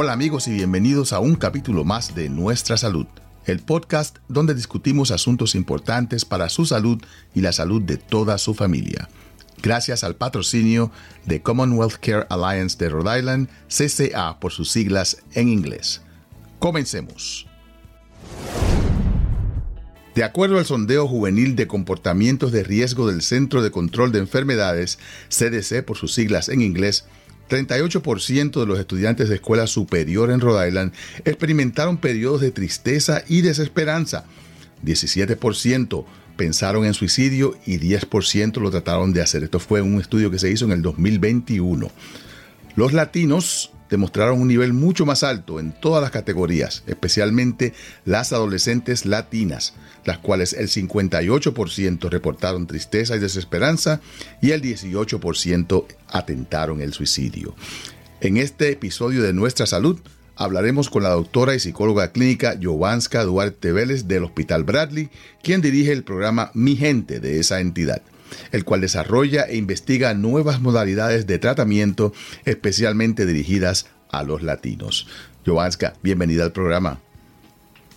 Hola amigos y bienvenidos a un capítulo más de Nuestra Salud, el podcast donde discutimos asuntos importantes para su salud y la salud de toda su familia. Gracias al patrocinio de Commonwealth Care Alliance de Rhode Island, CCA por sus siglas en inglés. Comencemos. De acuerdo al sondeo juvenil de comportamientos de riesgo del Centro de Control de Enfermedades, CDC por sus siglas en inglés, 38% de los estudiantes de escuela superior en Rhode Island experimentaron periodos de tristeza y desesperanza. 17% pensaron en suicidio y 10% lo trataron de hacer. Esto fue un estudio que se hizo en el 2021. Los latinos demostraron un nivel mucho más alto en todas las categorías, especialmente las adolescentes latinas, las cuales el 58% reportaron tristeza y desesperanza y el 18% atentaron el suicidio. En este episodio de Nuestra Salud hablaremos con la doctora y psicóloga clínica Jovanska Duarte Vélez del Hospital Bradley, quien dirige el programa Mi Gente de esa entidad el cual desarrolla e investiga nuevas modalidades de tratamiento especialmente dirigidas a los latinos. Jovanska, bienvenida al programa.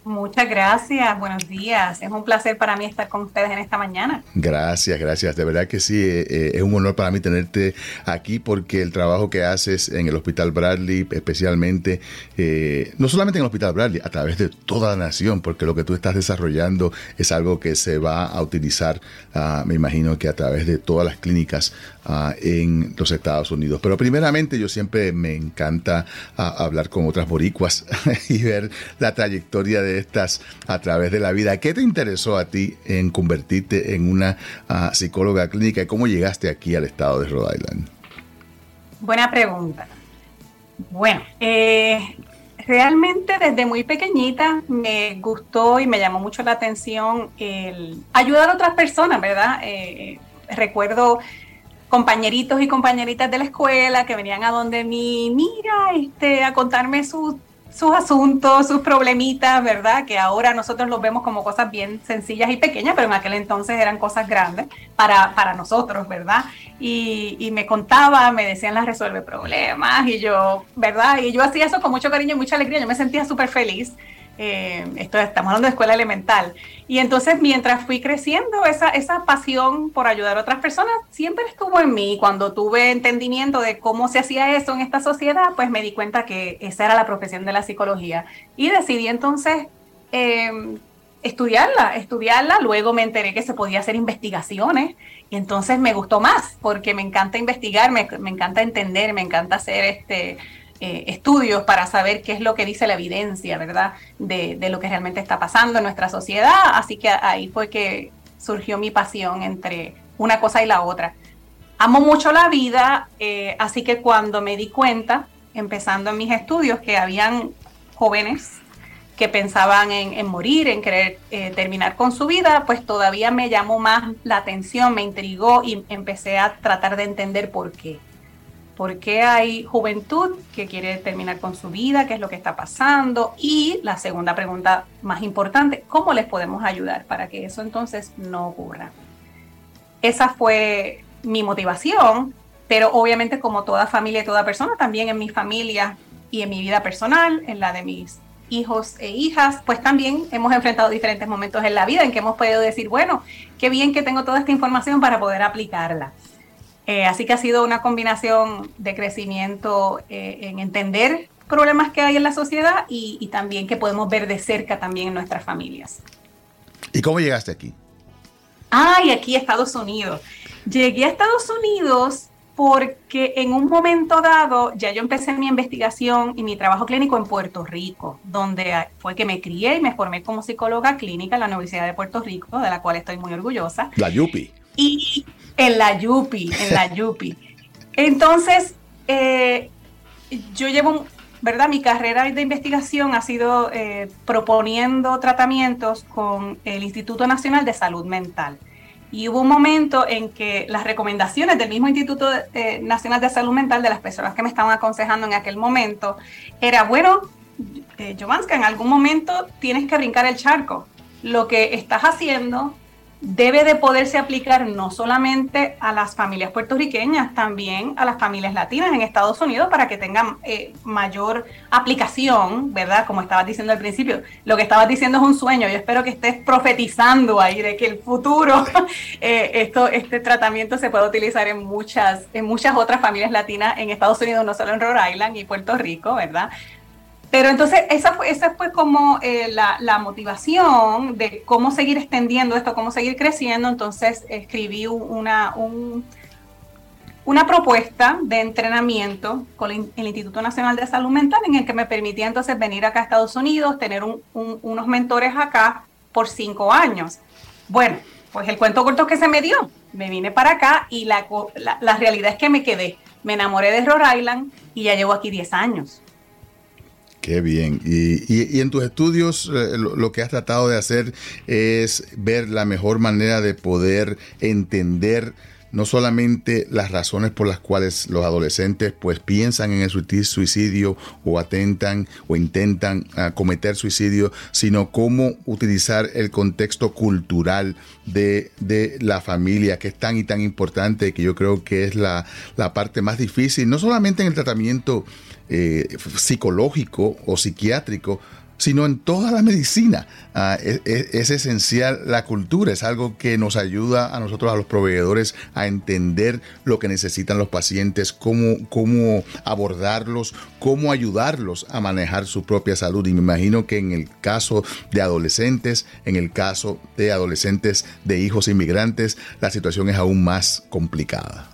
Muchas gracias, buenos días. Es un placer para mí estar con ustedes en esta mañana. Gracias, gracias. De verdad que sí, eh, eh, es un honor para mí tenerte aquí porque el trabajo que haces en el Hospital Bradley, especialmente, eh, no solamente en el Hospital Bradley, a través de toda la nación, porque lo que tú estás desarrollando es algo que se va a utilizar, ah, me imagino que a través de todas las clínicas ah, en los Estados Unidos. Pero primeramente yo siempre me encanta ah, hablar con otras boricuas y ver la trayectoria de estas a través de la vida. ¿Qué te interesó a ti en convertirte en una ah, psicóloga clínica y cómo llegaste aquí al estado de Rhode Island? Buena pregunta. Bueno, eh, realmente desde muy pequeñita me gustó y me llamó mucho la atención ayudar a otras personas, ¿verdad? Eh, recuerdo compañeritos y compañeritas de la escuela que venían a donde mí, mira, este, a contarme sus sus asuntos, sus problemitas, ¿verdad? Que ahora nosotros los vemos como cosas bien sencillas y pequeñas, pero en aquel entonces eran cosas grandes para, para nosotros, ¿verdad? Y, y, me contaba, me decían las resuelve problemas y yo, ¿verdad? Y yo hacía eso con mucho cariño y mucha alegría, yo me sentía súper feliz. Eh, esto, estamos hablando de escuela elemental. Y entonces mientras fui creciendo, esa, esa pasión por ayudar a otras personas siempre estuvo en mí. Cuando tuve entendimiento de cómo se hacía eso en esta sociedad, pues me di cuenta que esa era la profesión de la psicología. Y decidí entonces em, estudiarla, estudiarla. Luego me enteré que se podía hacer investigaciones y entonces me gustó más porque me encanta investigar, me, me encanta entender, me encanta hacer este eh, estudios para saber qué es lo que dice la evidencia, ¿verdad? De, lo que realmente está pasando en nuestra sociedad. Así que ahí fue que surgió mi pasión entre una cosa y la otra. Amo mucho la vida, eh, así que cuando me di cuenta, empezando en mis estudios, que habían jóvenes que pensaban en, morir, en querer eh, terminar con su vida, pues todavía me llamó más la atención, me intrigó y empecé a tratar de entender por qué. ¿Por qué hay juventud que quiere terminar con su vida? ¿Qué es lo que está pasando? Y la segunda pregunta más importante, ¿cómo les podemos ayudar para que eso entonces no ocurra? Esa fue mi motivación, pero obviamente como toda familia y toda persona, también en mi familia y en mi vida personal, en la de mis hijos e hijas, pues también hemos enfrentado diferentes momentos en la vida en que hemos podido decir, bueno, qué bien que tengo toda esta información para poder aplicarla. Eh, así que ha sido una combinación de crecimiento eh, en entender problemas que hay en la sociedad y, también que podemos ver de cerca también en nuestras familias. ¿Y cómo llegaste aquí? Ay, aquí a Estados Unidos. Llegué a Estados Unidos porque en un momento dado ya yo empecé mi investigación y mi trabajo clínico en Puerto Rico, donde fue que me crié y me formé como psicóloga clínica en la Universidad de Puerto Rico, de la cual estoy muy orgullosa. La Yupi. Y en la Yupi, en la Yupi. Entonces, eh, yo llevo, ¿verdad? Mi carrera de investigación ha sido eh, proponiendo tratamientos con el Instituto Nacional de Salud Mental. Y hubo un momento en que las recomendaciones del mismo Instituto eh, Nacional de Salud Mental, de las personas que me estaban aconsejando en aquel momento, era, bueno, eh, Jovanska, en algún momento tienes que brincar el charco. Lo que estás haciendo debe de poderse aplicar no solamente a las familias puertorriqueñas, también a las familias latinas en Estados Unidos para que tengan eh, mayor aplicación, ¿verdad? Como estabas diciendo al principio, lo que estabas diciendo es un sueño. Yo espero que estés profetizando ahí de que el futuro, eh, esto, este tratamiento se puede utilizar en muchas, en muchas otras familias latinas en Estados Unidos, no solo en Rhode Island y Puerto Rico, ¿verdad? Pero entonces esa fue, esa fue como eh, la, motivación de cómo seguir extendiendo esto, cómo seguir creciendo. Entonces escribí una, una propuesta de entrenamiento con el Instituto Nacional de Salud Mental en el que me permitía entonces venir acá a Estados Unidos, tener unos mentores acá por cinco años. Bueno, pues el cuento corto que se me dio, me vine para acá y la, la, realidad es que me quedé. Me enamoré de Rhode Island y ya llevo aquí 10 años. Qué bien. Y, en tus estudios eh, lo, que has tratado de hacer es ver la mejor manera de poder entender no solamente las razones por las cuales los adolescentes pues piensan en el suicidio o atentan o intentan ah, cometer suicidio, sino cómo utilizar el contexto cultural de, la familia, que es tan y tan importante, que yo creo que es la, la parte más difícil, no solamente en el tratamiento eh, psicológico o psiquiátrico, sino en toda la medicina. Ah, es, esencial la cultura, es algo que nos ayuda a nosotros, a los proveedores, a entender lo que necesitan los pacientes, cómo, cómo abordarlos, cómo ayudarlos a manejar su propia salud. Y me imagino que en el caso de adolescentes, en el caso de adolescentes de hijos inmigrantes, la situación es aún más complicada.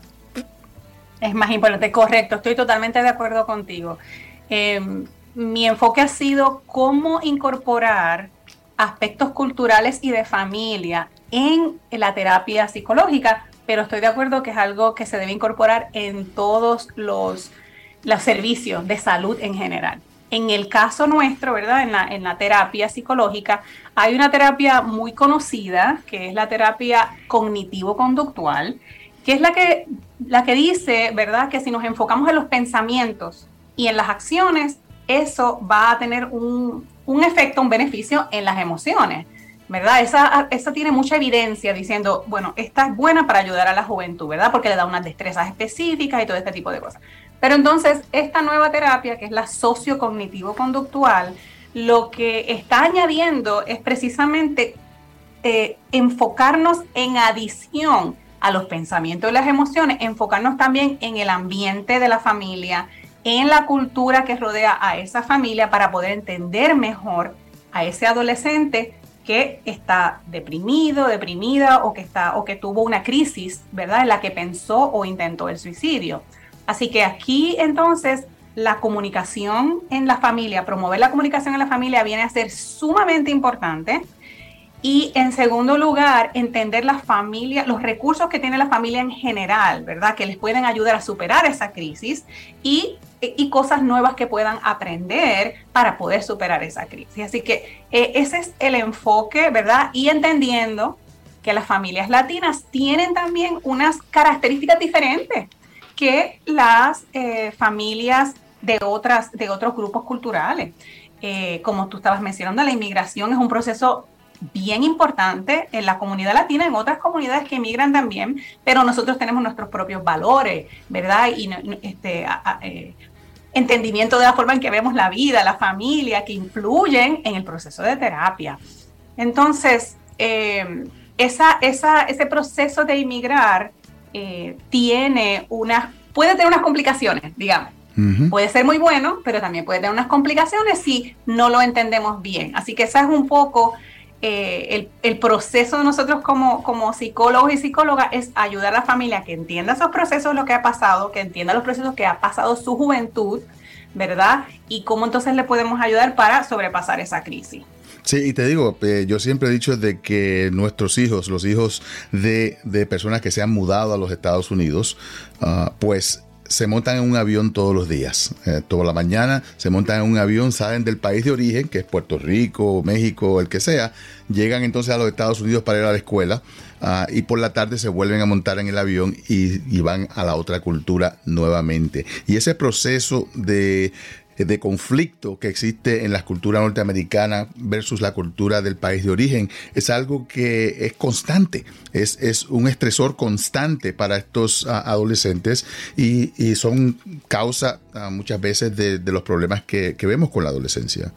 Es más importante, correcto, estoy totalmente de acuerdo contigo. Em, mi enfoque ha sido cómo incorporar aspectos culturales y de familia en la terapia psicológica, pero estoy de acuerdo que es algo que se debe incorporar en todos los, los servicios de salud en general. En el caso nuestro, ¿verdad? En la, en la terapia psicológica, hay una terapia muy conocida, que es la terapia cognitivo-conductual, que es la que, la que dice, ¿verdad?, que si nos enfocamos en los pensamientos y en las acciones, eso va a tener un, un efecto, un beneficio en las emociones. ¿verdad? Esa, esa, tiene mucha evidencia diciendo, bueno, esta es buena para ayudar a la juventud, ¿verdad? Porque le da unas destrezas específicas y todo este tipo de cosas. Pero entonces, esta nueva terapia, que es la sociocognitivo-conductual, lo que está añadiendo es precisamente eh, enfocarnos en adición a los pensamientos y las emociones, enfocarnos también en el ambiente de la familia, en la cultura que rodea a esa familia para poder entender mejor a ese adolescente que está deprimido, deprimida o que está o que tuvo una crisis, ¿verdad? En la que pensó o intentó el suicidio. Así que aquí entonces la comunicación en la familia, promover la comunicación en la familia viene a ser sumamente importante y en segundo lugar, entender la familia, los recursos que tiene la familia en general, ¿verdad? Que les pueden ayudar a superar esa crisis y, cosas nuevas que puedan aprender para poder superar esa crisis. Así que eh, ese es el enfoque, ¿verdad? Y entendiendo que las familias latinas tienen también unas características diferentes que las eh, familias de, otras, de otros grupos culturales. Eh, como tú estabas mencionando, la inmigración es un proceso bien importante en la comunidad latina, en otras comunidades que emigran también, pero nosotros tenemos nuestros propios valores, ¿verdad? Y este, eh, entendimiento de la forma en que vemos la vida, la familia, que influyen en el proceso de terapia. Entonces, eh, esa, esa, ese proceso de inmigrar eh, tiene unas, puede tener unas complicaciones, digamos. Puede ser muy bueno, pero también puede tener unas complicaciones si no lo entendemos bien. Así que esa es un poco eh, el, proceso de nosotros como, como psicólogos y psicólogas es ayudar a la familia que entienda esos procesos, lo que ha pasado, que entienda los procesos que ha pasado su juventud, ¿verdad? Y cómo entonces le podemos ayudar para sobrepasar esa crisis. Sí, y te digo, eh, yo siempre he dicho de que nuestros hijos, los hijos de, personas que se han mudado a los Estados Unidos, ah, pues se montan en un avión todos los días. Eh, toda la mañana se montan en un avión, salen del país de origen, que es Puerto Rico, México, el que sea, llegan entonces a los Estados Unidos para ir a la escuela ah, y por la tarde se vuelven a montar en el avión y, y van a la otra cultura nuevamente. Y ese proceso de de conflicto que existe en la cultura norteamericana versus la cultura del país de origen es algo que es constante, es, es un estresor constante para estos adolescentes y, son causa muchas veces de, los problemas que, que vemos con la adolescencia.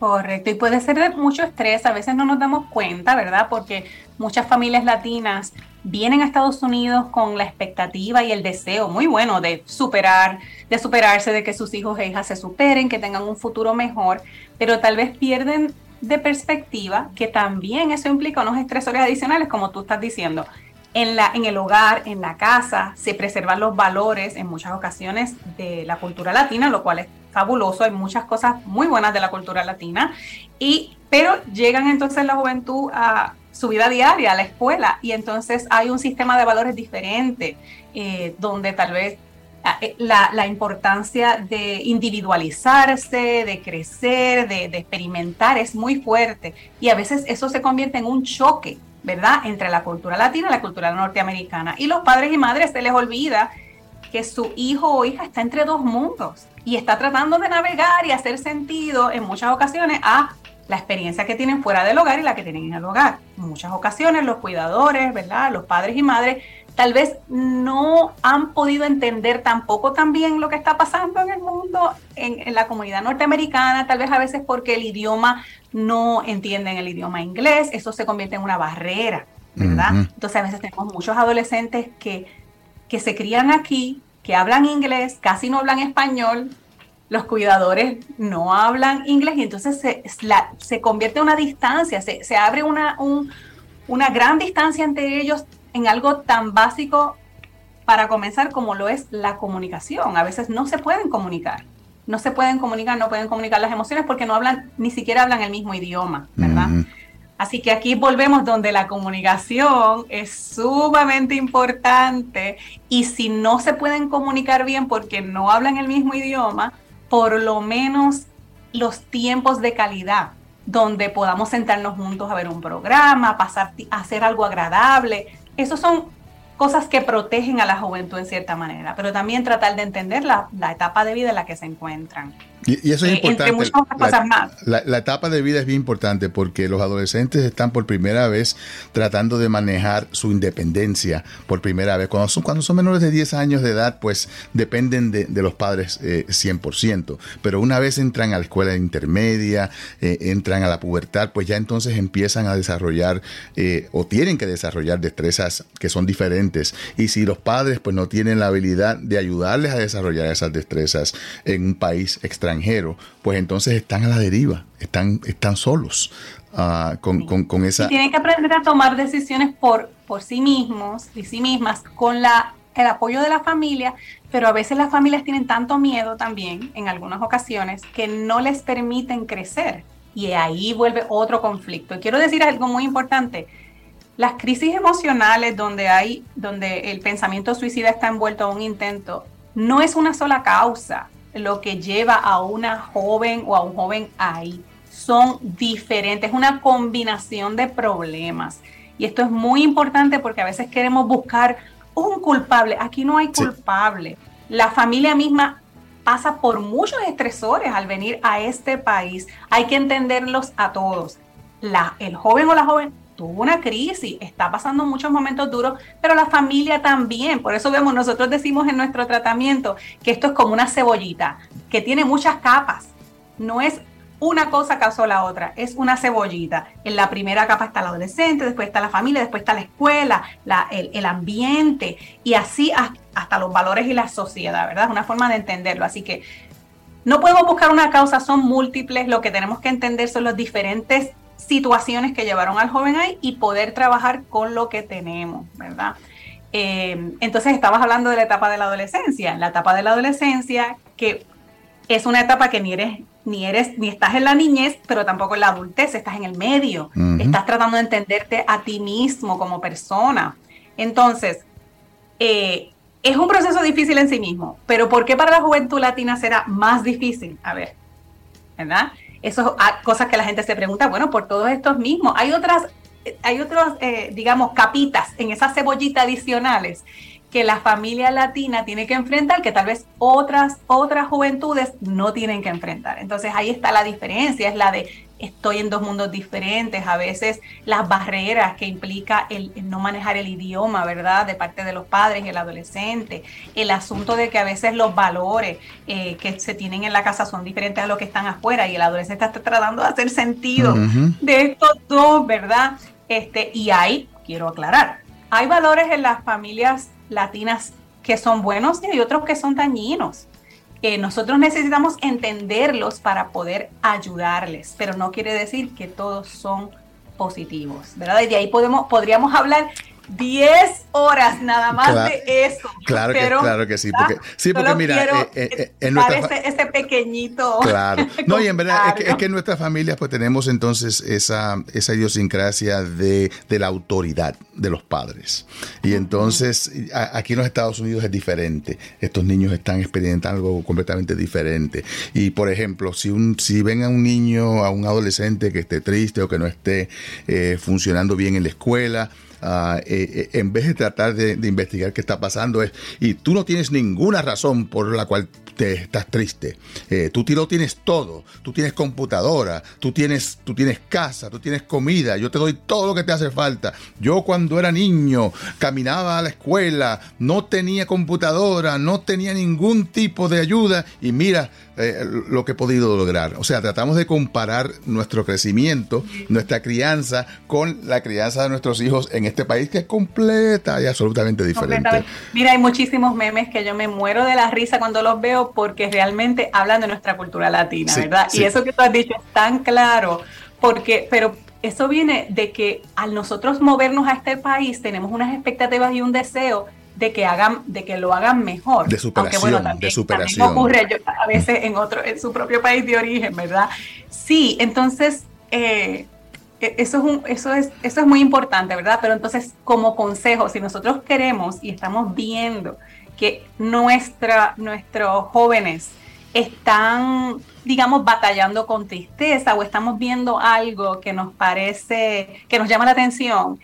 Correcto, y puede ser de mucho estrés, a veces no nos damos cuenta, ¿verdad? Porque muchas familias latinas vienen a Estados Unidos con la expectativa y el deseo muy bueno de superar, de superarse, de que sus hijos e hijas se superen, que tengan un futuro mejor, pero tal vez pierden de perspectiva que también eso implica unos estresores adicionales, como tú estás diciendo. En, el hogar, en la casa, se preservan los valores en muchas ocasiones de la cultura latina, lo cual es fabuloso, hay muchas cosas muy buenas de la cultura latina, y, pero llegan entonces la juventud a su vida diaria, a la escuela, y entonces hay un sistema de valores diferente, eh, donde tal vez ah, eh, la, importancia de individualizarse, de crecer, de, experimentar es muy fuerte, y a veces eso se convierte en un choque, ¿verdad?, entre la cultura latina y la cultura norteamericana, y los padres y madres se les olvida que su hijo o hija está entre dos mundos y está tratando de navegar y hacer sentido en muchas ocasiones a la experiencia que tienen fuera del hogar y la que tienen en el hogar. En muchas ocasiones los cuidadores, ¿verdad? Los padres y madres tal vez no han podido entender tampoco también lo que está pasando en el mundo, en, la comunidad norteamericana, tal vez a veces porque el idioma no entienden el idioma inglés, eso se convierte en una barrera, ¿verdad? Entonces a veces tenemos muchos adolescentes que que se crían aquí, que hablan inglés, casi no hablan español, los cuidadores no hablan inglés y entonces se, se convierte en una distancia, se, se abre una, una gran distancia entre ellos en algo tan básico para comenzar como lo es la comunicación. A veces no se pueden comunicar, no se pueden comunicar, no pueden comunicar las emociones porque no hablan, ni siquiera hablan el mismo idioma, ¿verdad? Así que aquí volvemos donde la comunicación es sumamente importante y si no se pueden comunicar bien porque no hablan el mismo idioma, por lo menos los tiempos de calidad donde podamos sentarnos juntos a ver un programa, pasar hacer algo agradable. Esos son cosas que protegen a la juventud en cierta manera, pero también tratar de entender la, la etapa de vida en la que se encuentran. Y, eso es eh, importante. muchas cosas más. La, etapa de vida es bien importante porque los adolescentes están por primera vez tratando de manejar su independencia por primera vez. Cuando son, cuando son menores de 10 años de edad, pues dependen de, los padres eh, 100%. Pero una vez entran a la escuela intermedia, eh, entran a la pubertad, pues ya entonces empiezan a desarrollar eh, o tienen que desarrollar destrezas que son diferentes. Y si los padres pues no tienen la habilidad de ayudarles a desarrollar esas destrezas en un país extranjero, pues entonces están a la deriva, están, están solos ah, con, con, esa... Y tienen que aprender a tomar decisiones por, por sí mismos y sí mismas con la, el apoyo de la familia, pero a veces las familias tienen tanto miedo también, en algunas ocasiones, que no les permiten crecer. Y ahí vuelve otro conflicto. Y quiero decir algo muy importante. Las crisis emocionales donde hay, donde el pensamiento suicida está envuelto a un intento, no es una sola causa lo que lleva a una joven o a un joven ahí. Son diferentes, una combinación de problemas. Y esto es muy importante porque a veces queremos buscar un culpable. Aquí no hay culpable. La familia misma pasa por muchos estresores al venir a este país. Hay que entenderlos a todos. La, el joven o la joven tuvo una crisis, está pasando muchos momentos duros, pero la familia también. Por eso vemos, nosotros decimos en nuestro tratamiento que esto es como una cebollita, que tiene muchas capas. No es una cosa causó la otra, es una cebollita. En la primera capa está el adolescente, después está la familia, después está la escuela, el, el, ambiente y así hasta los valores y la sociedad, ¿verdad? Es una forma de entenderlo. Así que no podemos buscar una causa, son múltiples. Lo que tenemos que entender son los diferentes situaciones que llevaron al joven ahí y poder trabajar con lo que tenemos, ¿verdad? Eh, entonces estabas hablando de la etapa de la adolescencia, la etapa de la adolescencia que es una etapa que ni eres ni eres ni estás en la niñez, pero tampoco en la adultez, estás en el medio, estás tratando de entenderte a ti mismo como persona. Entonces, eh, es un proceso difícil en sí mismo, pero ¿por qué para la juventud latina será más difícil? A ver, ¿verdad? Eso es cosas que la gente se pregunta, bueno, por todos estos mismos. Hay otras, hay otros, eh, digamos, capitas en esa cebollita adicionales que la familia latina tiene que enfrentar que tal vez otras, otras juventudes no tienen que enfrentar. Entonces ahí está la diferencia, es la de estoy en dos mundos diferentes, a veces las barreras que implica el, no manejar el idioma, ¿verdad? De parte de los padres y el adolescente, el asunto de que a veces los valores eh, que se tienen en la casa son diferentes a los que están afuera y el adolescente está tratando de hacer sentido de estos dos, ¿verdad? Este, y hay, quiero aclarar, hay valores en las familias latinas que son buenos y hay otros que son dañinos. Eh, nosotros necesitamos entenderlos para poder ayudarles, pero no quiere decir que todos son positivos, ¿verdad? Y de ahí podemos, podríamos hablar 10 horas nada más de eso. Claro, que, claro que sí. Porque, sí, porque mira, eh, eh, eh, en nuestra, ese, pequeñito. Claro. No, y en verdad es, que, en nuestras familias pues tenemos entonces esa, esa idiosincrasia de, de la autoridad de los padres. Y entonces aquí en los Estados Unidos es diferente. Estos niños están experimentando algo completamente diferente. Y por ejemplo, si, un, si ven a un niño, a un adolescente que esté triste o que no esté funcionando bien en la escuela, Ah, eh, eh, en vez de tratar de, investigar qué está pasando, es, y tú no tienes ninguna razón por la cual te estás triste. Eh, tú lo tienes todo. Tú tienes computadora, tú tienes, tú tienes casa, tú tienes comida. Yo te doy todo lo que te hace falta. Yo cuando era niño caminaba a la escuela, no tenía computadora, no tenía ningún tipo de ayuda y mira, eh, lo que he podido lograr. O sea, tratamos de comparar nuestro crecimiento, nuestra crianza, con la crianza de nuestros hijos en este país que es completa y absolutamente diferente. Mira, hay muchísimos memes que yo me muero de la risa cuando los veo porque realmente hablan de nuestra cultura latina, ¿verdad? Y eso que tú has dicho es tan claro, porque, pero eso viene de que al nosotros movernos a este país tenemos unas expectativas y un deseo de que hagan, de que lo hagan mejor. De superación, de superación. ocurre a veces en otro, en su propio país de origen, ¿verdad? Sí, entonces eh, e, eso es un, eso es, eso es muy importante, ¿verdad? Pero entonces, como consejo, si nosotros queremos y estamos viendo que nuestra, nuestros jóvenes están, digamos, batallando con tristeza o estamos viendo algo que nos parece, que nos llama la atención,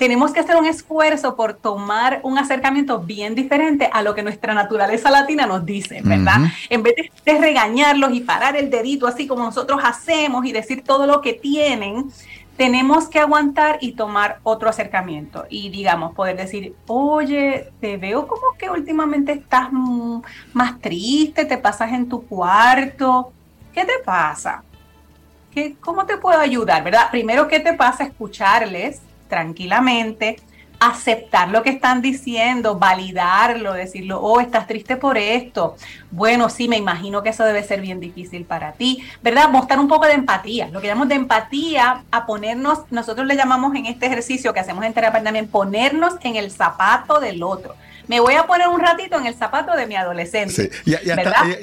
tenemos que hacer un esfuerzo por tomar un acercamiento bien diferente a lo que nuestra naturaleza latina nos dice, ¿verdad? En vez de, regañarlos y parar el dedito así como nosotros hacemos y decir todo lo que tienen, tenemos que aguantar y tomar otro acercamiento y digamos poder decir, oye, te veo como que últimamente estás más triste, te pasas en tu cuarto, ¿qué te pasa? ¿Qué, ¿Cómo te puedo ayudar? ¿Verdad? Primero, ¿qué te pasa? Escucharles tranquilamente, aceptar lo que están diciendo, validarlo, decirlo, oh, estás triste por esto. Bueno, sí, me imagino que eso debe ser bien difícil para ti, ¿verdad? Mostrar un poco de empatía, lo que llamamos de empatía, a ponernos, nosotros le llamamos en este ejercicio que hacemos en terapia también, ponernos en el zapato del otro me voy a poner un ratito en el zapato de mi adolescente. Sí. Y,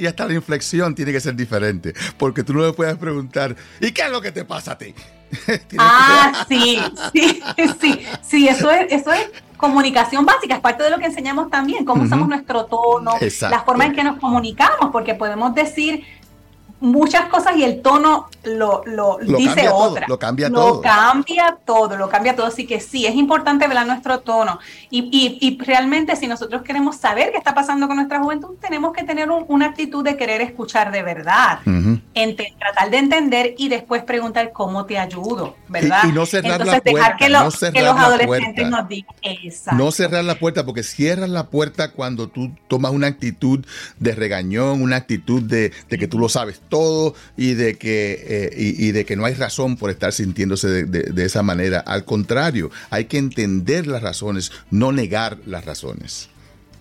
hasta, la inflexión tiene que ser diferente, porque tú no le puedes preguntar, ¿y qué es lo que te pasa a ti? ah, sí, sí, sí, sí, eso es, eso es comunicación básica, es parte de lo que enseñamos también, cómo usamos nuestro tono, la forma en que nos comunicamos, porque podemos decir muchas cosas y el tono lo, lo, dice otra. lo cambia todo. Lo cambia todo, lo cambia todo. Así que sí, es importante ver nuestro tono. Y, y, realmente si nosotros queremos saber qué está pasando con nuestra juventud, tenemos que tener una actitud de querer escuchar de verdad. tratar de entender y después preguntar cómo te ayudo, ¿verdad? Y, no cerrar la puerta. que, no los adolescentes nos digan. No cerrar la puerta, porque cierras la puerta cuando tú tomas una actitud de regañón, una actitud de, de que tú lo sabes todo y de que, eh, y, de que no hay razón por estar sintiéndose de, esa manera. Al contrario, hay que entender las razones, no negar las razones.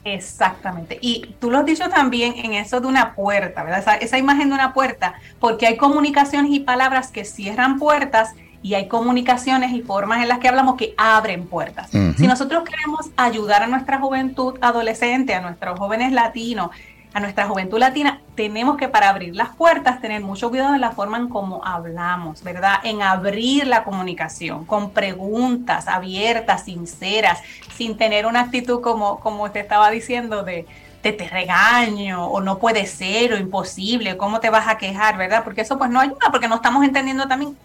Exactamente. Y tú lo has dicho también en eso de una puerta, ¿verdad? Esa, imagen de una puerta, porque hay comunicaciones y palabras que cierran puertas y hay comunicaciones y formas en las que hablamos que abren puertas. Si nosotros queremos ayudar a nuestra juventud adolescente, a nuestros jóvenes latinos, a nuestra juventud latina, tenemos que para abrir las puertas tener mucho cuidado en la forma en cómo hablamos, ¿verdad? En abrir la comunicación con preguntas abiertas, sinceras, sin tener una actitud como, como te estaba diciendo de, de te regaño o no puede ser o imposible, cómo te vas a quejar, ¿verdad? Porque eso pues no ayuda, porque no estamos entendiendo también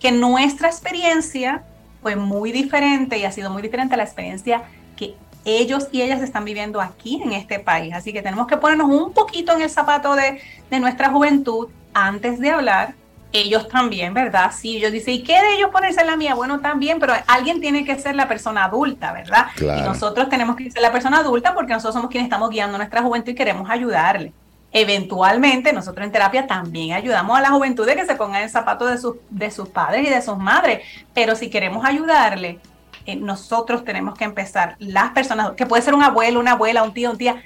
que nuestra experiencia fue muy diferente y ha sido muy diferente a la experiencia que ellos y ellas están viviendo aquí en este país. Así que tenemos que ponernos un poquito en el zapato de, de nuestra juventud antes de hablar ellos también, ¿verdad? Sí, ellos dicen, ¿y qué de ellos ponerse en la mía? Bueno, también, pero alguien tiene que ser la persona adulta, ¿verdad? Y nosotros tenemos que ser la persona adulta porque nosotros somos quienes estamos guiando nuestra juventud y queremos ayudarle. Eventualmente, nosotros en terapia también ayudamos a la juventud de que se ponga en el zapato de sus, de sus padres y de sus madres, pero si queremos ayudarle, eh, nosotros tenemos que empezar, las personas, que puede ser un abuelo, una abuela, un tío, un tía,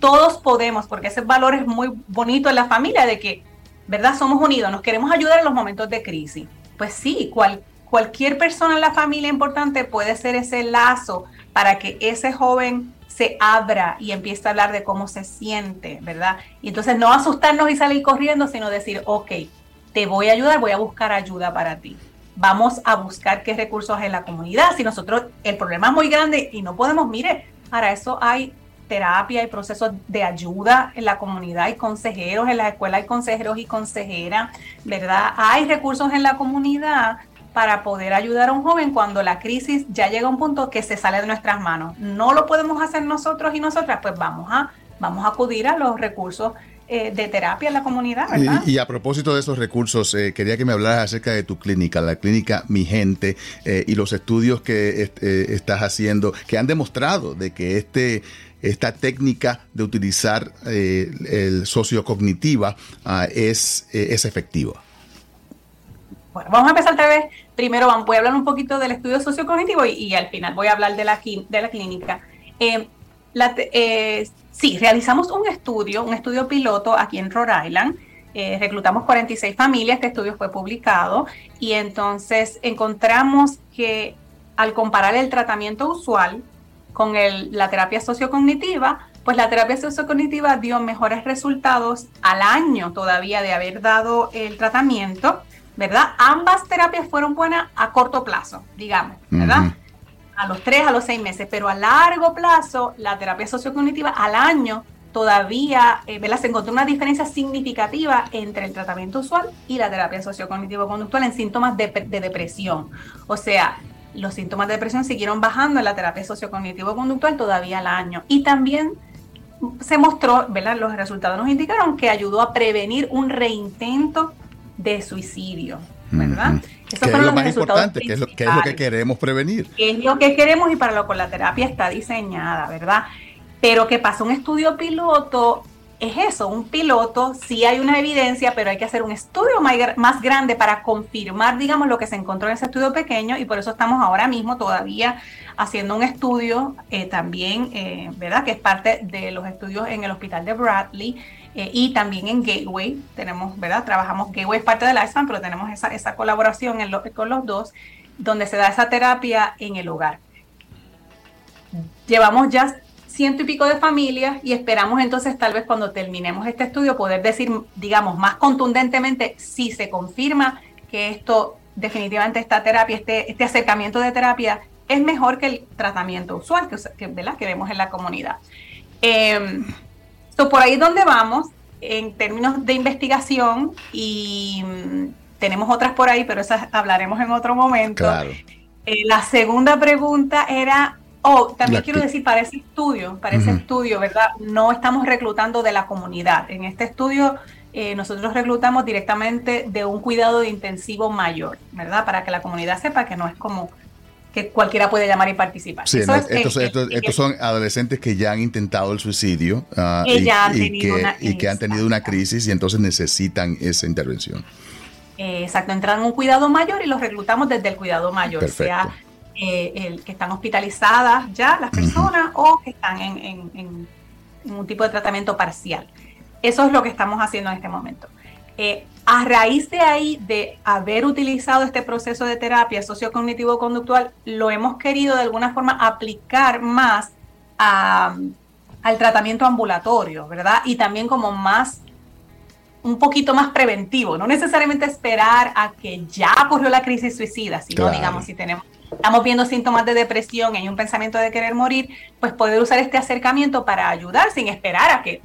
todos podemos, porque ese valor es muy bonito en la familia, de que ¿verdad? Somos unidos, nos queremos ayudar en los momentos de crisis. Pues sí, cual, cualquier persona en la familia importante puede ser ese lazo para que ese joven se abra y empiece a hablar de cómo se siente, ¿verdad? Y entonces no asustarnos y salir corriendo, sino decir, ok, te voy a ayudar, voy a buscar ayuda para ti. Vamos a buscar qué recursos en la comunidad. Si nosotros, el problema es muy grande y no podemos, mire, para eso hay terapia y procesos de ayuda en la comunidad, hay consejeros en la escuela, hay consejeros y consejeras, ¿verdad? Hay recursos en la comunidad para poder ayudar a un joven cuando la crisis ya llega a un punto que se sale de nuestras manos. No lo podemos hacer nosotros y nosotras, pues vamos a, vamos a acudir a los recursos eh, de terapia en la comunidad. ¿verdad? Y, a propósito de esos recursos, eh, quería que me hablaras acerca de tu clínica, la clínica Mi Gente, eh, y los estudios que estás haciendo, que han demostrado de que este esta técnica de utilizar el sociocognitiva uh, es, es efectiva? Bueno, vamos a empezar otra vez. Primero voy a hablar un poquito del estudio sociocognitivo y, y al final voy a hablar de la, de la clínica. Eh, sí, realizamos un estudio, un estudio piloto aquí en Rhode Island. reclutamos 46 familias, este estudio fue publicado y entonces encontramos que al comparar el tratamiento usual con la terapia sociocognitiva, pues la terapia sociocognitiva dio mejores resultados al año todavía de haber dado el tratamiento, ¿verdad? Ambas terapias fueron buenas a corto plazo, digamos, ¿verdad? A los tres, a los seis meses, pero a largo plazo, la terapia sociocognitiva al año todavía, eh. Se encontró una diferencia significativa entre el tratamiento usual y la terapia sociocognitivo-conductual en síntomas de, de depresión. O sea, los síntomas de depresión siguieron bajando en la terapia sociocognitivo-conductual todavía al año. Y también se mostró, ¿verdad? Los resultados nos indicaron que ayudó a prevenir un reintento de suicidio, ¿verdad? Eso es lo más importante, que es lo, que es lo que queremos prevenir. es lo que queremos y para lo que la terapia está diseñada, ¿verdad? Pero que pasó un estudio piloto es eso, un piloto, sí hay una evidencia, pero hay que hacer un estudio más grande para confirmar, digamos, lo que se encontró en ese estudio pequeño y por eso estamos ahora mismo todavía haciendo un estudio eh, también, eh, ¿verdad? Que es parte de los estudios en el hospital de Bradley eh, y también en Gateway. Tenemos, ¿verdad? Trabajamos, Gateway es parte de la pero tenemos esa, esa colaboración con los dos, donde se da esa terapia en el hogar. Llevamos ya ciento y pico de familias y esperamos entonces tal vez cuando terminemos este estudio poder decir, digamos, más contundentemente si se confirma que esto definitivamente esta terapia, este, este acercamiento de terapia es mejor que el tratamiento usual que, ¿verdad? que vemos en la comunidad. Eh, por ahí es donde vamos en términos de investigación y mm, tenemos otras por ahí, pero esas hablaremos en otro momento. Eh, la segunda pregunta era Oh, también quiero decir, para ese estudio, para ese estudio, ¿verdad? No estamos reclutando de la comunidad. En este estudio eh, nosotros reclutamos directamente de un cuidado de intensivo mayor, ¿verdad? Para que la comunidad sepa que no es como que cualquiera puede llamar y participar. Sí, estos, son adolescentes que ya han intentado el suicidio ah, y, que, han tenido una crisis y entonces necesitan esa intervención. exacto, entran en un cuidado mayor y los reclutamos desde el cuidado mayor, Perfecto. Eh, el, que están hospitalizadas ya las personas o que están en, un tipo de tratamiento parcial. Eso es lo que estamos haciendo en este momento. Eh, a raíz de ahí, de haber utilizado este proceso de terapia sociocognitivo-conductual, lo hemos querido de alguna forma aplicar más al tratamiento ambulatorio, ¿verdad? Y también como más un poquito más preventivo, no necesariamente esperar a que ya ocurrió la crisis suicida, sino digamos si tenemos estamos viendo síntomas de depresión y hay un pensamiento de querer morir, pues poder usar este acercamiento para ayudar sin esperar a que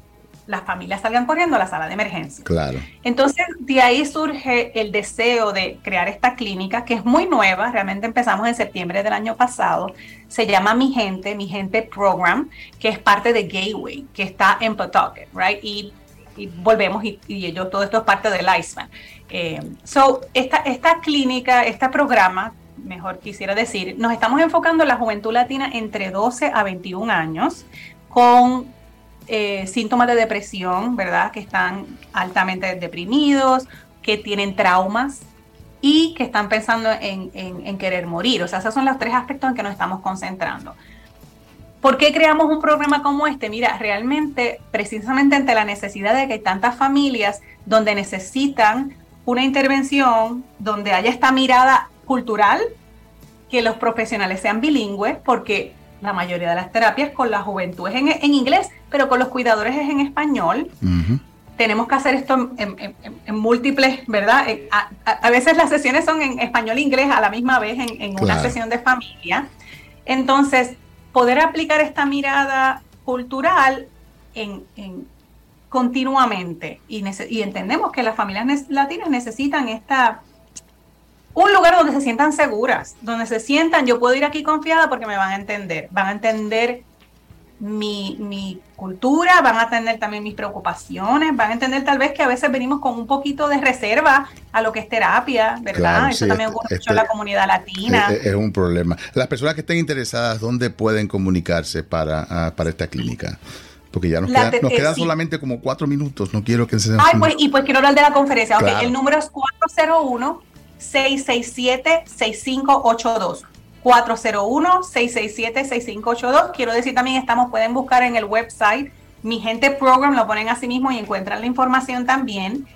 las familias salgan corriendo a la sala de emergencia. Claro. Entonces, de ahí surge el deseo de crear esta clínica, que es muy nueva, realmente empezamos en septiembre del año pasado, se llama Mi Gente, Mi Gente Program, que es parte de Gateway, que está en Pawtucket, right? Y, volvemos y, ellos, todo esto es parte del Iceman. Eh, so, esta, esta clínica, este programa, mejor quisiera decir, nos estamos enfocando en la juventud latina entre 12 a 21 años con eh, síntomas de depresión, ¿verdad? Que están altamente deprimidos, que tienen traumas y que están pensando en, querer morir. O sea, esos son los tres aspectos en que nos estamos concentrando. ¿Por qué creamos un programa como este? Mira, realmente, precisamente ante la necesidad de que hay tantas familias donde necesitan una intervención, donde haya esta mirada cultural, que los profesionales sean bilingües, porque la mayoría de las terapias con la juventud es en, inglés, pero con los cuidadores es en español. Tenemos que hacer esto en, múltiples, ¿verdad? Eh, a, veces las sesiones son en español e inglés a la misma vez en, una sesión de familia. Entonces, poder aplicar esta mirada cultural en, continuamente y, y entendemos que las familias latinas necesitan esta un lugar donde se sientan seguras, donde se sientan, yo puedo ir aquí confiada porque me van a entender, van a entender mi, cultura, van a entender también mis preocupaciones, van a entender tal vez que a veces venimos con un poquito de reserva a lo que es terapia, ¿verdad? Eso también ocurre mucho en la comunidad latina. Es, un problema. Las personas que estén interesadas, ¿dónde pueden comunicarse para, ah, para esta clínica? Porque ya nos, queda, nos quedan solamente como cuatro minutos, no quiero que se... Ay, pues, y pues quiero hablar de la conferencia. el número es 401 667-6582. 401-667-6582. Quiero decir también, estamos, pueden buscar en el website Mi Gente Program, lo ponen así mismo y encuentran la información también.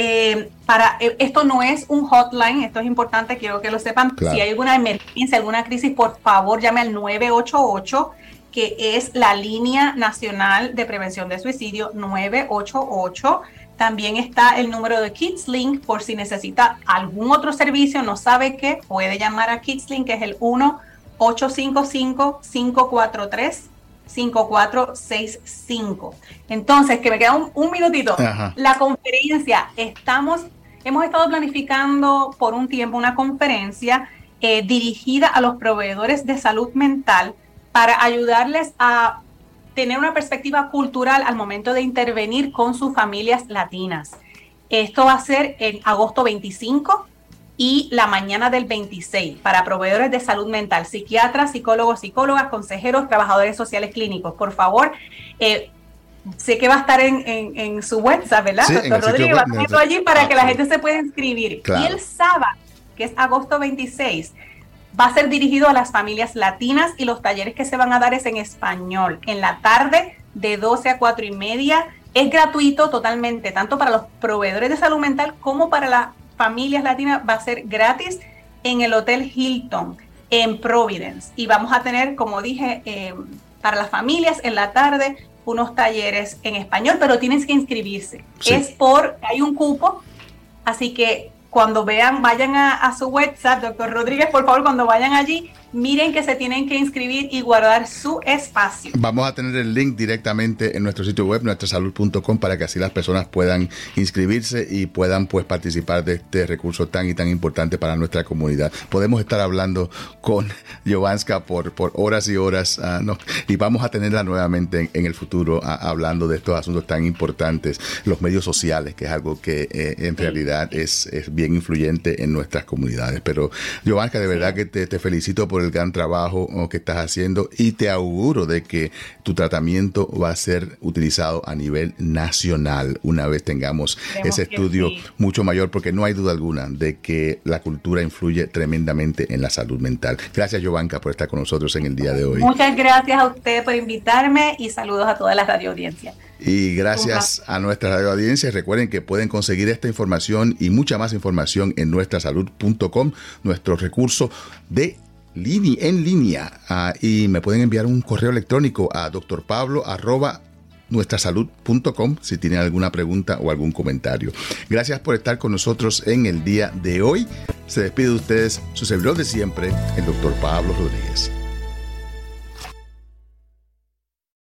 Eh, para eh, esto no es un hotline, esto es importante, quiero que lo sepan. Si hay alguna emergencia, alguna crisis, por favor llame al 988, que es la línea nacional de prevención de suicidio 988. También está el número de KidsLink por si necesita algún otro servicio, no sabe qué, puede llamar a KidsLink, que es el 1-855-543-5465. Entonces, que me queda un, minutito. La conferencia, estamos, hemos estado planificando por un tiempo una conferencia eh, dirigida a los proveedores de salud mental para ayudarles a tener una perspectiva cultural al momento de intervenir con sus familias latinas. Esto va a ser en agosto 25 y la mañana del 26 para proveedores de salud mental, psiquiatras, psicólogos, psicólogas, consejeros, trabajadores sociales clínicos. Por favor, eh, sé que va a estar en, su website, ¿verdad? Doctor Rodríguez va a estar allí para que la gente se pueda inscribir. Y el sábado, que es agosto 26, va a ser dirigido a las familias latinas y los talleres que se van a dar es en español. En la tarde, de 12 a 4 y media, es gratuito totalmente, tanto para los proveedores de salud mental como para las familias latinas. Va a ser gratis en el Hotel Hilton, en Providence. Y vamos a tener, como dije, eh, para las familias en la tarde unos talleres en español, pero tienes que inscribirse. Es por, hay un cupo, así que cuando vean, vayan a, su website, doctor Rodríguez, por favor, cuando vayan allí, miren que se tienen que inscribir y guardar su espacio. Vamos a tener el link directamente en nuestro sitio web, nuestrasalud.com, para que así las personas puedan inscribirse y puedan pues participar de este recurso tan y tan importante para nuestra comunidad. Podemos estar hablando con Jovanska por, por horas y horas ah, y vamos a tenerla nuevamente en, el futuro ah, hablando de estos asuntos tan importantes, los medios sociales, que es algo que eh, en realidad es, es, bien influyente en nuestras comunidades. Pero Jovanska, de verdad que te, te felicito por el gran trabajo que estás haciendo y te auguro de que tu tratamiento va a ser utilizado a nivel nacional una vez tengamos ese estudio mucho mayor, porque no hay duda alguna de que la cultura influye tremendamente en la salud mental. Gracias, Giovanca, por estar con nosotros en el día de hoy. Muchas gracias a usted por invitarme y saludos a toda la radio audiencia. Y gracias a nuestra radio audiencia, recuerden que pueden conseguir esta información y mucha más información en nuestrasalud.com, nuestro recurso de en línea ah, y me pueden enviar un correo electrónico a doctorpablo nuestrasalud.com si tienen alguna pregunta o algún comentario. Gracias por estar con nosotros en el día de hoy. Se despide de ustedes su servidor de siempre, el doctor Pablo Rodríguez.